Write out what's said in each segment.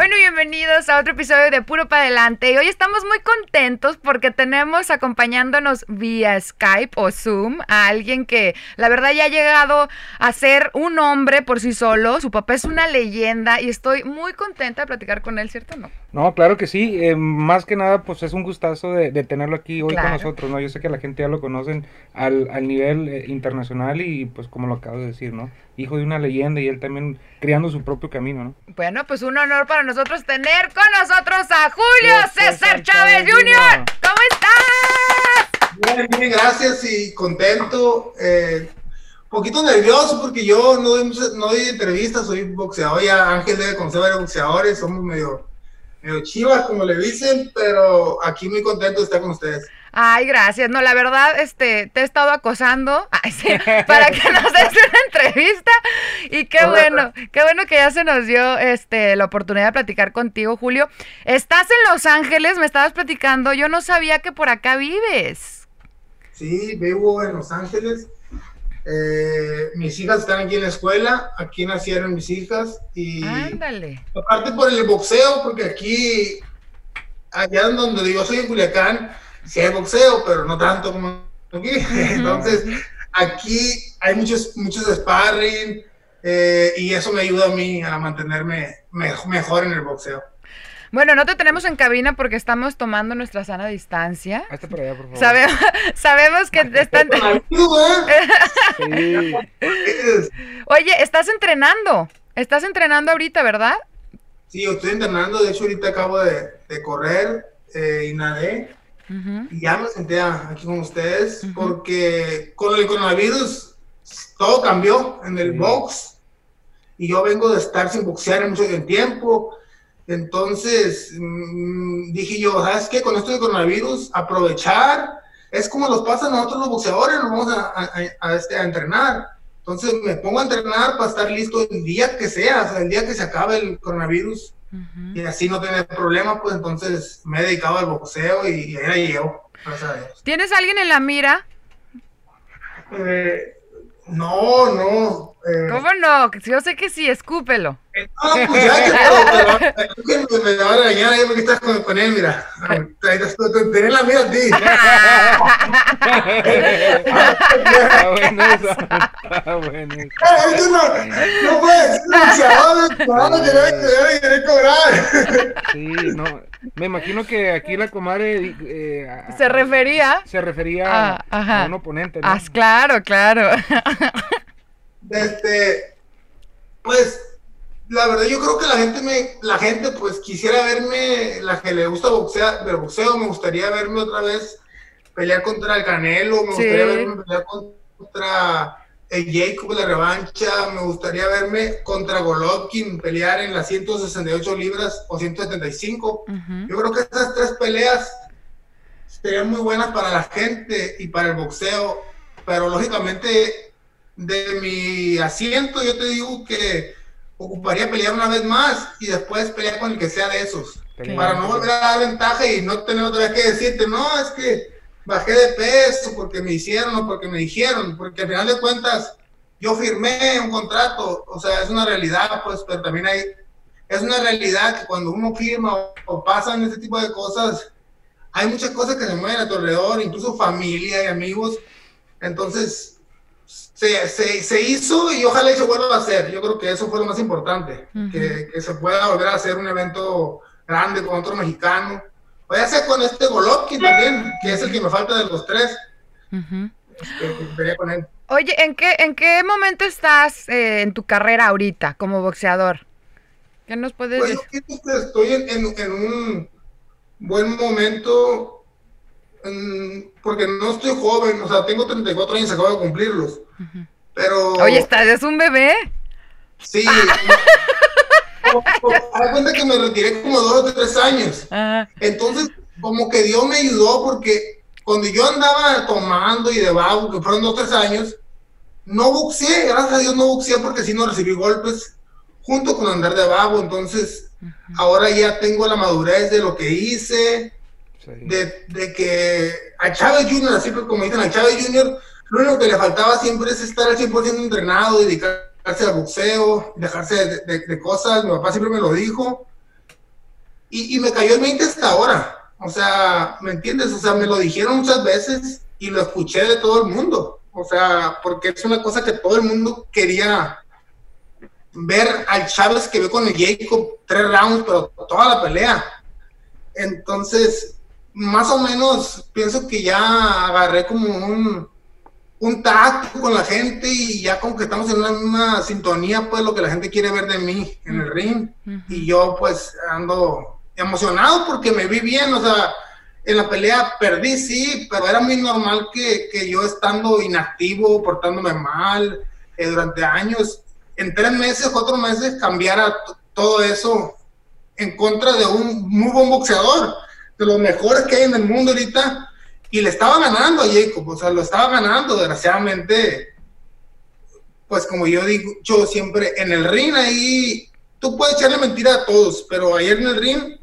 Bueno, bienvenidos a otro episodio de Puro para Adelante. Y hoy estamos muy contentos porque tenemos acompañándonos vía Skype o Zoom a alguien que la verdad ya ha llegado a ser un hombre por sí solo. Su papá es una leyenda y estoy muy contenta de platicar con él, ¿cierto no? No, claro que sí. Eh, más que nada, pues es un gustazo de, de tenerlo aquí hoy Claro. con nosotros, ¿no? Yo sé que la gente ya lo conocen al, al nivel eh, internacional y pues como lo acabo de decir, ¿no? Hijo de una leyenda y él también creando su propio camino, ¿no? Bueno, pues un honor para nosotros tener con nosotros a Julio César César Chávez Jr. ¿Cómo estás? Bien, bien, gracias y contento. Eh, poquito nervioso porque yo no doy, muchas- no doy entrevistas, soy boxeador. Ya Ángel debe conocer varios boxeadores, somos medio, medio chivas, como le dicen, pero aquí muy contento de estar con ustedes. Ay, gracias. No, la verdad, este, te he estado acosando ay, sí, para que nos des una entrevista. Y qué bueno, qué bueno que ya se nos dio este, la oportunidad de platicar contigo, Julio. Estás en Los Ángeles, me estabas platicando. Yo no sabía que por acá vives. Sí, vivo en Los Ángeles. Eh, mis hijas están aquí en la escuela, aquí nacieron mis hijas y Ándale. aparte por el boxeo, porque aquí, allá en donde yo soy en Culiacán, sí hay boxeo, pero no tanto como aquí. Entonces, aquí hay muchos, muchos sparring eh, y eso me ayuda a mí a mantenerme me- mejor en el boxeo. Bueno, no te tenemos en cabina porque estamos tomando nuestra sana distancia. Hazte por allá, por favor. Sabemos, sabemos que te están... Sí. Oye, estás entrenando. Estás entrenando ahorita, ¿verdad? Sí, yo estoy entrenando, de hecho ahorita acabo de, de correr eh, y nadé. Y ya me senté aquí con ustedes porque con el coronavirus todo cambió en el box y yo vengo de estar sin boxear en mucho tiempo. Entonces mm, dije yo, ¿sabes qué? Con esto del coronavirus, aprovechar. Es como nos pasa a nosotros los boxeadores, nos vamos a, a- a- a este, a entrenar. Entonces me pongo a entrenar para estar listo el día que sea, o sea, el día que se acabe el coronavirus y así no tener problemas, pues entonces me he dedicado al boxeo y, y ahí la llevo, gracias a Dios. ¿Tienes alguien en la mira? Eh, no, no. Eh, ¿Cómo no? Yo sé que sí, escúpelo. eh, no, pues ya que creo que me, me va a regañar ahí porque estás con, con él, mira. Tenés la mira a ti. Está bueno eso. Está bueno eso. Tú no, no puedes ser boxeador, no vas a querer, cobrar. Sí, no. Me imagino que aquí la comadre eh, a- Se refería. se refería Ah, a, a un oponente, ¿no? Ah, claro, claro. Este, pues, la verdad, yo creo que la gente me, la gente, pues, quisiera verme, la que le gusta boxear, del boxeo, me gustaría verme otra vez pelear contra el Canelo, me Sí. gustaría verme pelear contra el Jacob de la revancha, me gustaría verme contra Golovkin pelear en las 168 libras o 175. Ujú. Yo creo que estas tres peleas serían muy buenas para la gente y para el boxeo, pero lógicamente de mi asiento yo te digo que ocuparía pelear una vez más y después pelear con el que sea de esos, para no volver a dar ventaja y no tener otra vez que decirte, no, es que bajé de peso porque me hicieron o porque me dijeron, porque al final de cuentas yo firmé un contrato, o sea, es una realidad, pues, pero también hay, es una realidad que cuando uno firma o, o pasan ese tipo de cosas, hay muchas cosas que se mueven a tu alrededor, incluso familia y amigos, entonces se, se, se hizo y ojalá y se vuelva a hacer, yo creo que eso fue lo más importante, Ujú. que, que se pueda volver a hacer un evento grande con otro mexicano, o ya sea con este Golovkin también, que es el que me falta de los tres, que, que peleé con él. Oye, ¿en qué, ¿en qué momento estás eh, en tu carrera ahorita como boxeador? ¿Qué nos puedes Pues yo decir? pienso que estoy en, en- en un buen momento porque no estoy joven, o sea, tengo 34 años, acabo de cumplirlos. Pero Oye, estás, es un bebé. sí. haz cuenta que me retiré como dos o tres años. Ah, Entonces, como que Dios me ayudó porque cuando yo andaba tomando y de vago, que fueron dos tres años, no boxeé, gracias a Dios no boxeé porque si no recibí golpes junto con andar de vago, entonces ahora ya tengo la madurez de lo que hice, de, de, que a Chávez Junior, así como dicen a Chávez Junior, lo único que le faltaba siempre es estar al 100% entrenado, dedicarse al boxeo, dejarse de, cosas, mi papá siempre me lo dijo, y, y me cayó el 20 hasta ahora, o sea, ¿me entiendes? O sea, me lo dijeron muchas veces y lo escuché de todo el mundo, o sea, porque es una cosa que todo el mundo quería ver al Chávez que ve con el Jacob tres rounds, pero toda la pelea. Entonces, más o menos pienso que ya agarré como un, un tacto con la gente y ya como que estamos en una misma sintonía, pues lo que la gente quiere ver de mí en el ring. Y yo pues ando emocionado porque me vi bien, o sea, en la pelea perdí, sí, pero era muy normal que, que yo estando inactivo, portándome mal eh, durante años, en tres meses, cuatro meses, cambiara todo eso en contra de un muy buen boxeador, de los mejores que hay en el mundo ahorita, y le estaba ganando a Jacob, o sea, lo estaba ganando, desgraciadamente, pues como yo digo, yo siempre en el ring ahí, tú puedes echarle mentira a todos, pero ayer en el ring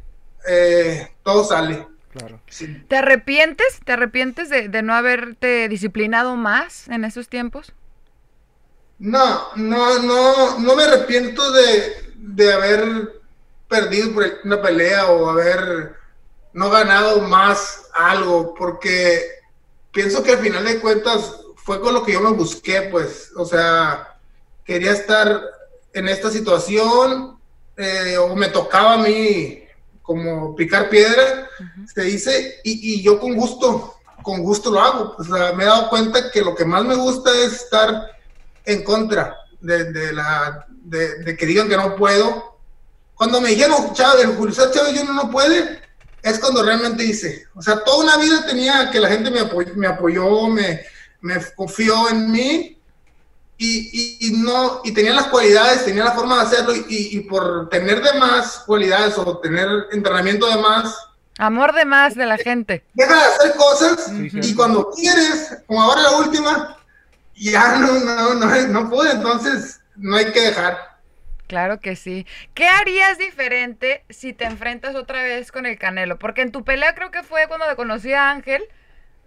eh, todo sale. Claro. ¿Te arrepientes? ¿Te arrepientes de, de no haberte disciplinado más en esos tiempos? No, no, no, no me arrepiento de, de haber perdido por una pelea o haber no ganado más algo, porque pienso que al final de cuentas fue con lo que yo me busqué, pues, o sea, quería estar en esta situación eh, o me tocaba a mí como picar piedra, se dice, y, y, yo con gusto, con gusto lo hago, o sea, me he dado cuenta que lo que más me gusta es estar en contra de, la, de, que digan que no puedo. Cuando me dijeron, Chávez, Julio Chávez yo no puede, es cuando realmente hice. O sea, toda una vida tenía que la gente me, apoyó, me, apoyó, me, me confió en mí y, y, no, y tenía las cualidades, tenía la forma de hacerlo y, y, por tener de más cualidades o tener entrenamiento de más. Amor de más de la gente. Deja de hacer cosas y cuando quieres, como ahora la última, ya no, no, no, no pude, entonces no hay que dejar. Claro que sí. ¿Qué harías diferente si te enfrentas otra vez con el Canelo? Porque en tu pelea creo que fue cuando te conocí a Ángel.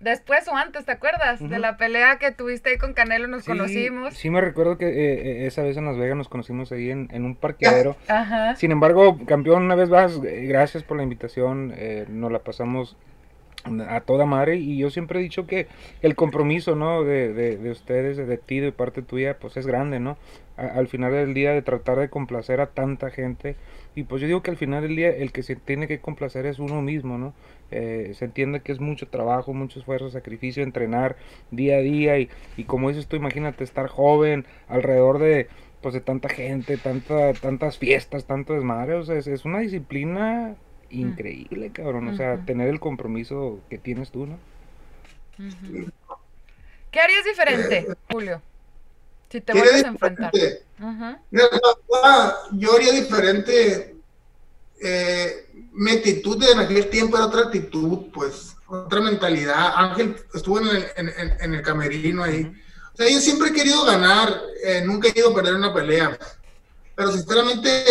Después o antes, ¿te acuerdas? De la pelea que tuviste ahí con Canelo, nos conocimos. Sí, me recuerdo que eh, eh, esa vez en Las Vegas nos conocimos ahí en, un parqueadero. Ajá. Sin embargo, campeón, una vez más, eh, gracias por la invitación. nos la pasamos a toda madre y yo siempre he dicho que el compromiso no de, de, ustedes de ti de parte tuya pues es grande no al final del día de tratar de complacer a tanta gente y pues yo digo que al final del día el que se tiene que complacer es uno mismo no eh, se entiende que es mucho trabajo mucho esfuerzo sacrificio entrenar día a día y, y como dices tú imagínate estar joven alrededor de pues de tanta gente tanta tantas fiestas tanto desmadre o sea es, es una disciplina increíble, cabrón. O sea, tener el compromiso que tienes tú, ¿no? ¿Qué harías diferente, Julio? Si te vuelves a enfrentar. yo haría diferente. Eh, mi actitud en aquel tiempo era otra actitud, pues, otra mentalidad. Ángel estuvo en el, en, el camerino ahí. O sea, yo siempre he querido ganar, eh, nunca he querido perder una pelea. Pero sinceramente,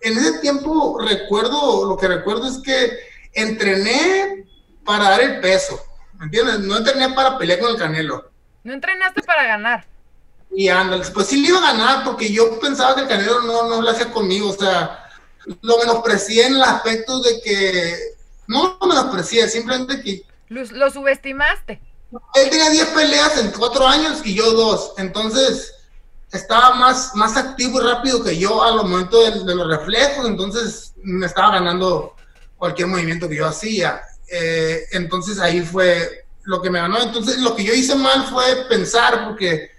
en ese tiempo recuerdo, lo que recuerdo es que entrené para dar el peso, ¿me entiendes? No entrené para pelear con el Canelo. No entrenaste para ganar. Y ándale, pues sí le iba a ganar porque yo pensaba que el Canelo no, no lo hacía conmigo, o sea, lo menosprecié en el aspecto de que, no lo menosprecié, simplemente que... Lo, lo subestimaste. Él tenía 10 peleas en 4 años y yo 2, entonces estaba más, más activo y rápido que yo a los momentos de, los reflejos, entonces me estaba ganando cualquier movimiento que yo hacía. Eh, entonces ahí fue lo que me ganó. Entonces lo que yo hice mal fue pensar, porque,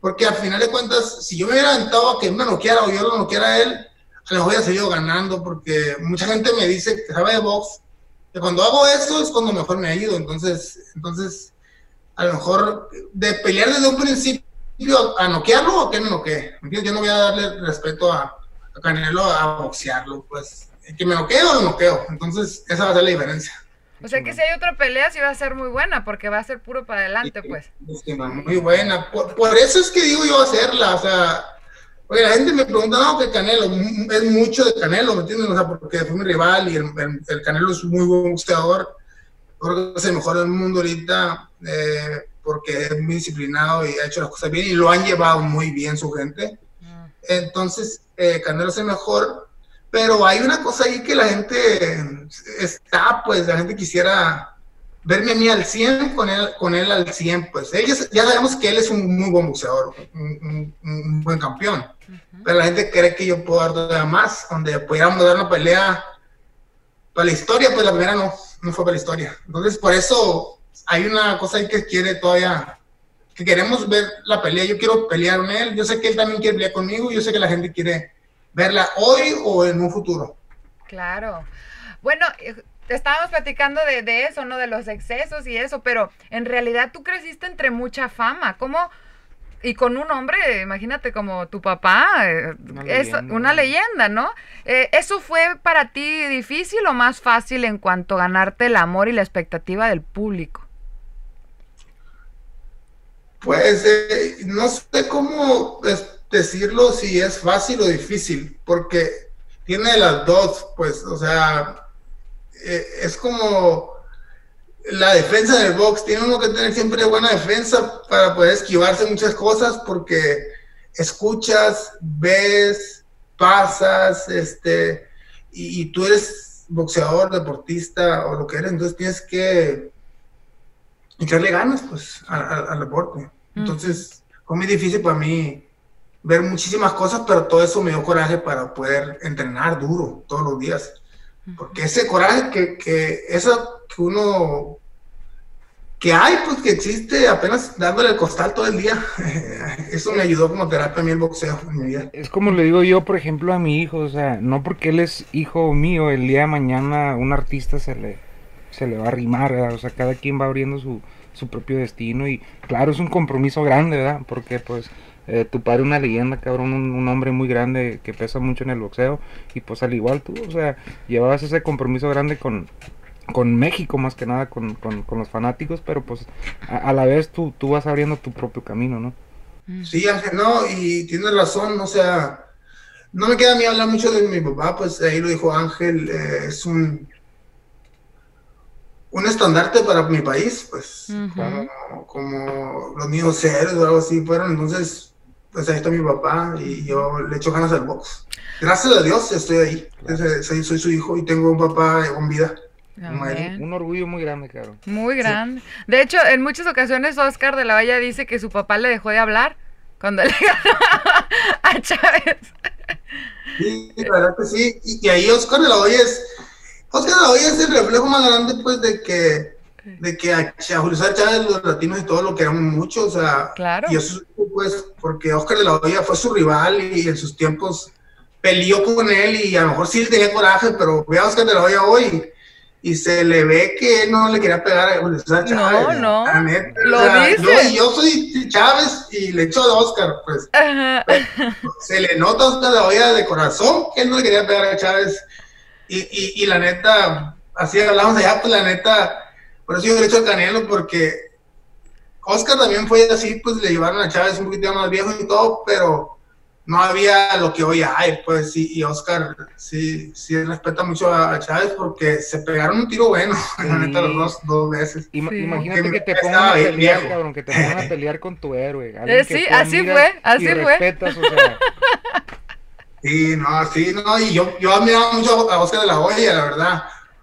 porque al final de cuentas, si yo me hubiera aventado a que me noqueara o yo lo noqueara a él, a lo mejor hubiera seguido ganando, porque mucha gente me dice que sabe de box, que cuando hago eso es cuando mejor me ha ido. Entonces, entonces a lo mejor de pelear desde un principio a noquearlo o que no noquee. Yo no voy a darle respeto a, Canelo a boxearlo, pues. que me noqueo o lo noqueo. Entonces, esa va a ser la diferencia. O sea que si hay otra pelea, sí va a ser muy buena, porque va a ser puro para adelante, pues. Muy buena. Por, eso es que digo yo hacerla, o sea, oye, la gente me pregunta, no, que Canelo, es mucho de Canelo, ¿me entiendes? O sea, porque fue mi rival y el, Canelo es muy buen boxeador, creo que es el mejor del mundo ahorita, eh, porque es muy disciplinado y ha hecho las cosas bien y lo han llevado muy bien su gente. Mm. Entonces, eh, Canelo es el mejor, pero hay una cosa ahí que la gente está, pues la gente quisiera verme a mí al 100 con él, con él al 100, pues. Ellos, ya sabemos que él es un muy buen boxeador, un, buen campeón, pero la gente cree que yo puedo dar todavía más, donde pudiéramos dar una pelea para la historia, pues la primera no, no fue para la historia. Entonces, por eso hay una cosa ahí que quiere todavía, que queremos ver la pelea, yo quiero pelear con él, yo sé que él también quiere pelear conmigo, yo sé que la gente quiere verla hoy o en un futuro. Claro. Bueno, eh, estábamos platicando de, de, eso, ¿no? De los excesos y eso, pero en realidad tú creciste entre mucha fama. ¿Cómo? Y con un hombre, imagínate como tu papá, eh, es una leyenda, ¿no? Eh, ¿Eso fue para ti difícil o más fácil en cuanto a ganarte el amor y la expectativa del público? Pues no sé cómo decirlo si es fácil o difícil, porque tiene las dos, pues, o sea, eh, es como la defensa del box, tiene uno que tener siempre buena defensa para poder esquivarse muchas cosas, porque escuchas, ves, pasas, este, y, tú eres boxeador, deportista o lo que eres, entonces tienes que echarle ganas, pues, al deporte. Mm. Entonces, fue muy difícil para mí ver muchísimas cosas, pero todo eso me dio coraje para poder entrenar duro todos los días. Porque ese coraje que, que, eso que uno, que hay, pues que existe apenas dándole el costal todo el día, eso me ayudó como terapia a mí el boxeo en mi vida. Es como le digo yo, por ejemplo, a mi hijo, o sea, no porque él es hijo mío, el día de mañana un artista se le, se le va a arrimar, o sea, cada quien va abriendo su, su propio destino y claro, es un compromiso grande, ¿verdad? Porque pues eh, tu padre una leyenda, cabrón, un, hombre muy grande que pesa mucho en el boxeo. Y pues al igual tú, o sea, llevabas ese compromiso grande con, con México más que nada, con, los fanáticos, pero pues a, la vez tú, tú vas abriendo tu propio camino, ¿no? Mm. Sí, Ángel, no, y tienes razón, o sea, no me queda a mí hablar mucho de mi papá, pues ahí lo dijo Ángel, eh, es un un estandarte para mi país, pues, como, los niños héroes o algo así fueron, entonces pues ahí está mi papá y yo le echo ganas al box. Gracias a Dios estoy ahí. Soy, soy su hijo y tengo un papá con vida. Un orgullo muy grande, claro. Muy grande. De hecho, en muchas ocasiones Oscar de la Valla dice que su papá le dejó de hablar cuando le ganó a Chávez. Sí, la verdad que sí. Y, ahí Oscar de la Valla es, Oscar de la Valla es el reflejo más grande, pues, de que de que a, Julio César Chávez, los latinos y todo lo queremos mucho, o sea, claro. y eso pues porque Oscar de la Hoya fue su rival y en sus tiempos peleó con él y a lo mejor sí tenía coraje, pero ve a Oscar de la Hoya hoy y se le ve que no le quería pegar a Julio César Chávez. No, no, lo dice. Yo, soy Chávez y le echo a Oscar, pues. Se le nota a Oscar de la Hoya de corazón que él no le quería pegar a Chávez y, y, y la neta, así hablamos allá, pues la neta por eso yo le hecho al Canelo, porque Oscar también fue así, pues le llevaron a Chávez un poquito más viejo y todo, pero no había lo que hoy hay, pues sí, y Oscar sí, sí respeta mucho a, Chávez porque se pegaron un tiro bueno, la neta, los dos, dos veces. Imagínate que, te pongan a pelear, cabrón, que te pongan a pelear con tu héroe. Eh, sí, así fue, así fue. Respetas, o sea. Sí, no, sí, no, y yo, yo admiraba mucho a Oscar de la Hoya, la verdad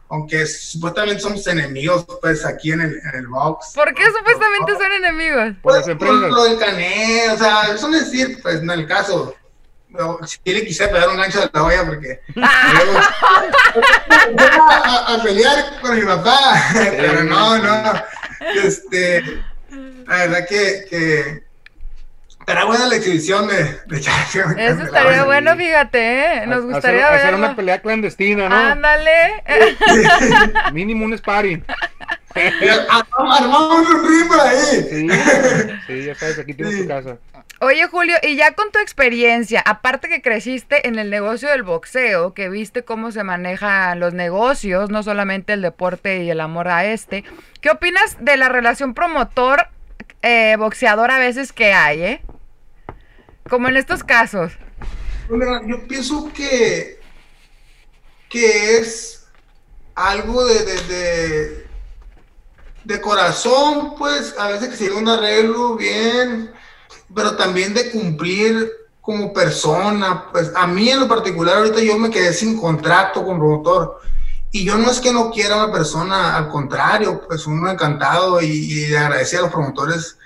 aunque supuestamente somos enemigos, pues aquí en el, en el box. ¿Por qué supuestamente son enemigos? Pues, por lo del cané, o sea, eso no es decir, pues en el caso. Si le quise pegar un gancho de la olla porque a, pelear con mi papá, pero no, no. Este, la verdad que, que Estará buena la exhibición de, de Eso estaría bueno, fíjate, ¿eh? Nos gustaría hacer, hacer una pelea clandestina, ¿no? Ándale. Mínimo un sparring. Armamos un ring por ahí. Sí, sí, ya sabes, aquí tienes tu casa. Oye, Julio, y ya con tu experiencia, aparte que creciste en el negocio del boxeo, que viste cómo se manejan los negocios, no solamente el deporte y el amor a este, ¿qué opinas de la relación promotor-boxeador eh, a veces que hay, eh? Como en estos casos. yo pienso que, que es algo de, de, de, corazón, pues, a veces que se un arreglo bien pero también de cumplir como persona. Pues a mí en lo particular, ahorita yo me quedé sin contrato con promotor. Y yo no es que no quiera a una persona, al contrario, pues uno encantado y, y agradecer a los promotores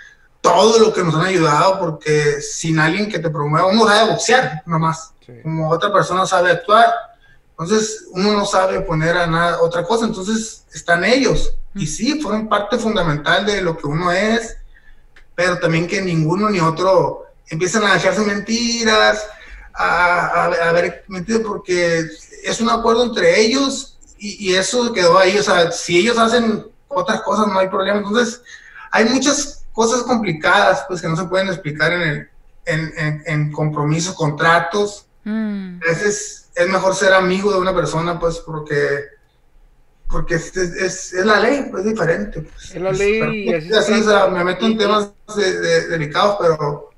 todo lo que nos han ayudado, porque sin alguien que te promueva, uno sabe boxear nomás, como otra persona sabe actuar. Entonces, uno no sabe poner a nada, otra cosa, entonces están ellos. Y sí, fueron parte fundamental de lo que uno es, pero también que ninguno ni otro empiezan a dejarse mentiras, a, a, ver mentiras, porque es un acuerdo entre ellos y, eso quedó ahí. O sea, si ellos hacen otras cosas, no hay problema. Entonces, hay muchas cosas complicadas pues que no se pueden explicar en, el, en, en, compromisos, contratos. Mm. A veces es mejor ser amigo de una persona, pues, porque porque es, es, es, la ley, pues es diferente. Pues. Es la ley. y así, o sea, me meto en temas de, delicados, pero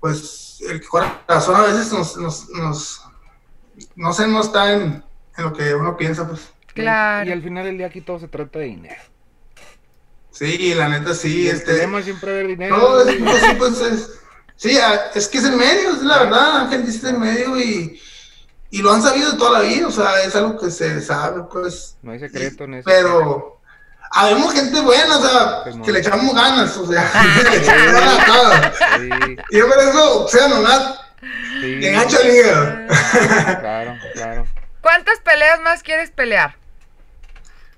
pues el corazón a veces nos, nos, nos no sé, no está en, en, lo que uno piensa, pues. Claro. Y, al final del día aquí todo se trata de dinero. Sí, la neta sí. el este, siempre ver dinero. No, es, pues, sí, pues es, sí, es que es el medio, es la verdad, Ángel dice el medio y y lo han sabido toda la vida, o sea, es algo que se sabe, pues. No hay secreto en eso. Pero habemos gente buena, o sea, pues que le echamos ganas, o sea, le echamos ganas a cada. Y yo por eso, o sea, nomás, sí. engancha liga. Claro, claro. ¿Cuántas peleas más quieres pelear?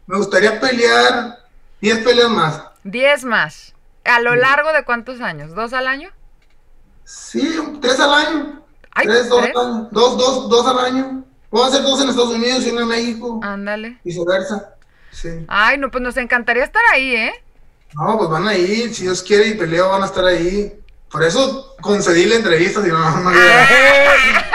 Me gustaría pelear 10 peleas más. 10 más. ¿A lo largo de cuántos años? ¿Dos al año? Sí, tres al año tres, dos, dos, dos, dos al año. Puedo hacer dos en Estados Unidos y uno en México. Ándale. Viceversa. Sí. Ay, no, pues nos encantaría estar ahí, ¿eh? No, pues van a ir, si Dios quiere y peleo, van a estar ahí. Por eso concedí la entrevista, si no, no, no.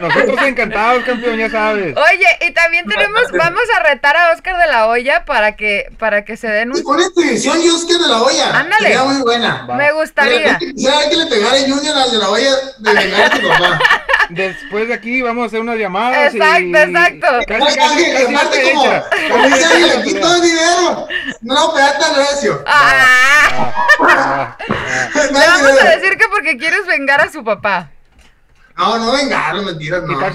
Nosotros encantados, campeón, ya sabes. Oye, y también tenemos, vamos a retar a Oscar de la Hoya para que, para que se den un. Y con esta edición y Oscar de la Hoya. Ándale. Sería muy buena. Me gustaría. Quisiera que le pegara Junior al de la Hoya de vengar a tu papá. Después de aquí vamos a hacer unas llamadas. Exacto, y... exacto. Casi, casi, casi aparte como, como dice, le quito el dinero. No, pegate al recio. Ah. Ah, ah, ah. Le vamos a decir que porque quieres vengar a su papá. No, no vengaron, mentiras, no. no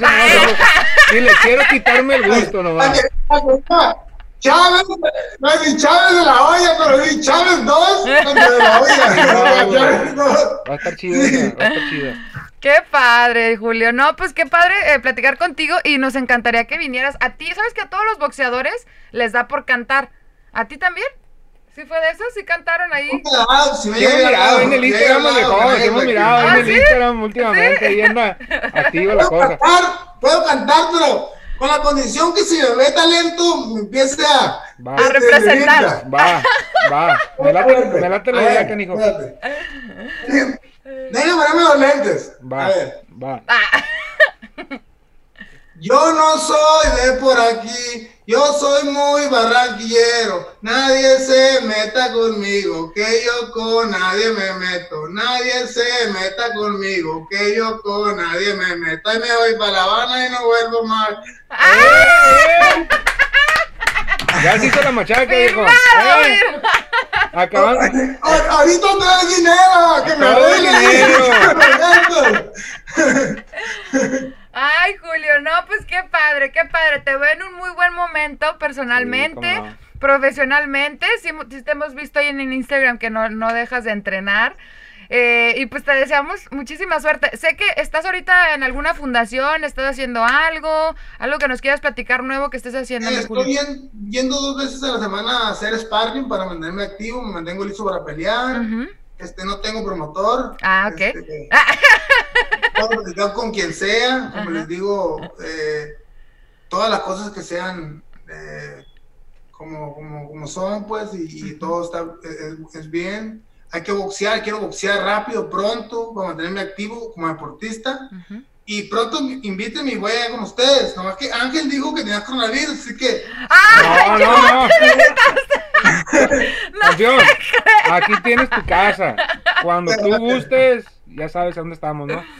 le quiero quitarme el gusto nomás. Chávez, no es ni Chávez de la olla, pero ni Chávez 2 de la olla. Va a estar chido, va a estar chido. Qué padre, Julio. No, pues qué padre eh, platicar contigo y nos encantaría que vinieras. A ti, ¿sabes que a todos los boxeadores les da por cantar? ¿A ti también? ¿Sí fue de eso? ¿Sí cantaron ahí? Sí, me hemos mirado en el Instagram mejor, sí hemos mirado en el Instagram últimamente y anda activa la cosa. Cantar, puedo cantar, pero con la condición que si me ve talento, me empiece a, va. a representar. Va, va. Me late, me late la idea, canijo. Déjame ponerme los lentes. Va, a ver. va. Ah. Yo no soy de por aquí, yo soy muy barranquillero. Nadie se meta conmigo, que yo con nadie me meto. Nadie se meta conmigo, que yo con nadie me meto. Y me voy para La Habana y no vuelvo más. ¡Eh! Ya se hizo la machaca, hijo. ¡Eh! Acabando. Ahorita te dinero, que me dinero. Ay, Julio, no, pues qué padre, qué padre. Te veo en un muy buen momento personalmente, profesionalmente. Sí, te hemos visto ahí en el Instagram que no, no dejas de entrenar. Eh, y pues te deseamos muchísima suerte. Sé que estás ahorita en alguna fundación, estás haciendo algo, algo que nos quieras platicar nuevo que estés haciendo. Eh, estoy yendo dos veces a la semana a hacer sparring para mantenerme activo, me mantengo listo para pelear. Este, no tengo promotor. Ah, ok. Este, con quien sea, como les digo, eh, todas las cosas que sean eh, como, como, como, son, pues, y, todo está, es, bien. hay que boxear, quiero boxear rápido, pronto, para mantenerme activo como deportista. Y pronto invítenme y voy a ir con ustedes. Nomás que Ángel dijo que tenía coronavirus, así que. ¡Ah! No, no, no. Campeón, aquí tienes tu casa. Cuando tú gustes, ya sabes a dónde estamos, ¿no?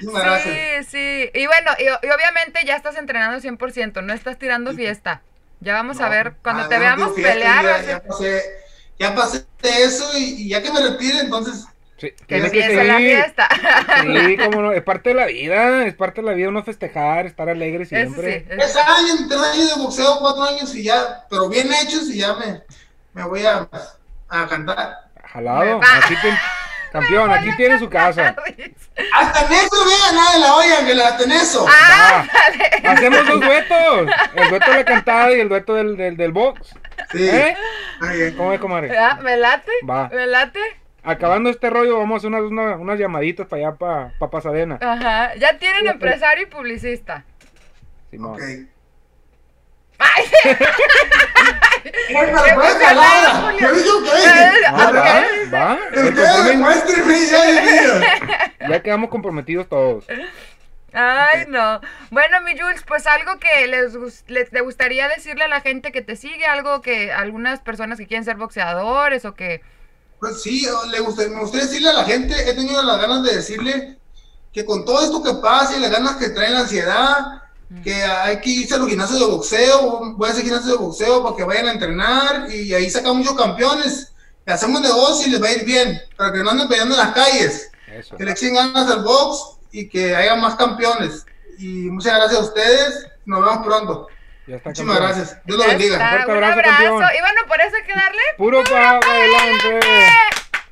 Sí, sí. Y bueno, y, obviamente ya estás entrenando 100%, no estás tirando fiesta. Ya vamos a ver, cuando te veamos pelear. Ya, pasé, ya pasé eso y, ya que me retire, entonces Sí, que empiece la fiesta. Sí, como no, es parte de la vida, es parte de la vida uno festejar, estar alegre siempre. Sí, tres años, tres años de boxeo, cuatro años y ya, pero bien hechos y ya me, me voy a, a cantar. Jalado, aquí te, campeón, aquí tiene su casa. Hasta en eso vea nada de la olla, que hasta en eso. Ah, hacemos dos duetos, el dueto de cantada y el dueto del, del, del box. Sí. ¿Eh? ¿Cómo es, comadre? Ah, ¿Me late? Va. ¿Me late? acabando este rollo, vamos a hacer unas, unas, unas llamaditas para allá, para pa Pasadena. Ajá, ya tienen empresario y publicista. Simón. Ok. ¡Ay! va, Ya quedamos comprometidos todos. Ay, no. Bueno, mi Jules, pues algo que les, les te gustaría decirle a la gente que te sigue, algo que algunas personas que quieren ser boxeadores o que pues sí, le gusta, me gustaría decirle a la gente, he tenido las ganas de decirle que con todo esto que pasa y las ganas que trae la ansiedad, que hay que irse a los gimnasios de boxeo, voy a hacer gimnasios de boxeo para que vayan a entrenar y ahí sacan muchos campeones, y hacemos negocio y les va a ir bien, para que no anden peleando en las calles, que le echen ganas al box y que haya más campeones. Y muchas gracias a ustedes, nos vemos pronto. Ya está, Muchísimas gracias. Dios lo bendiga. Fuerte un abrazo, campeón. Y bueno, por eso hay que darle puro para adelante.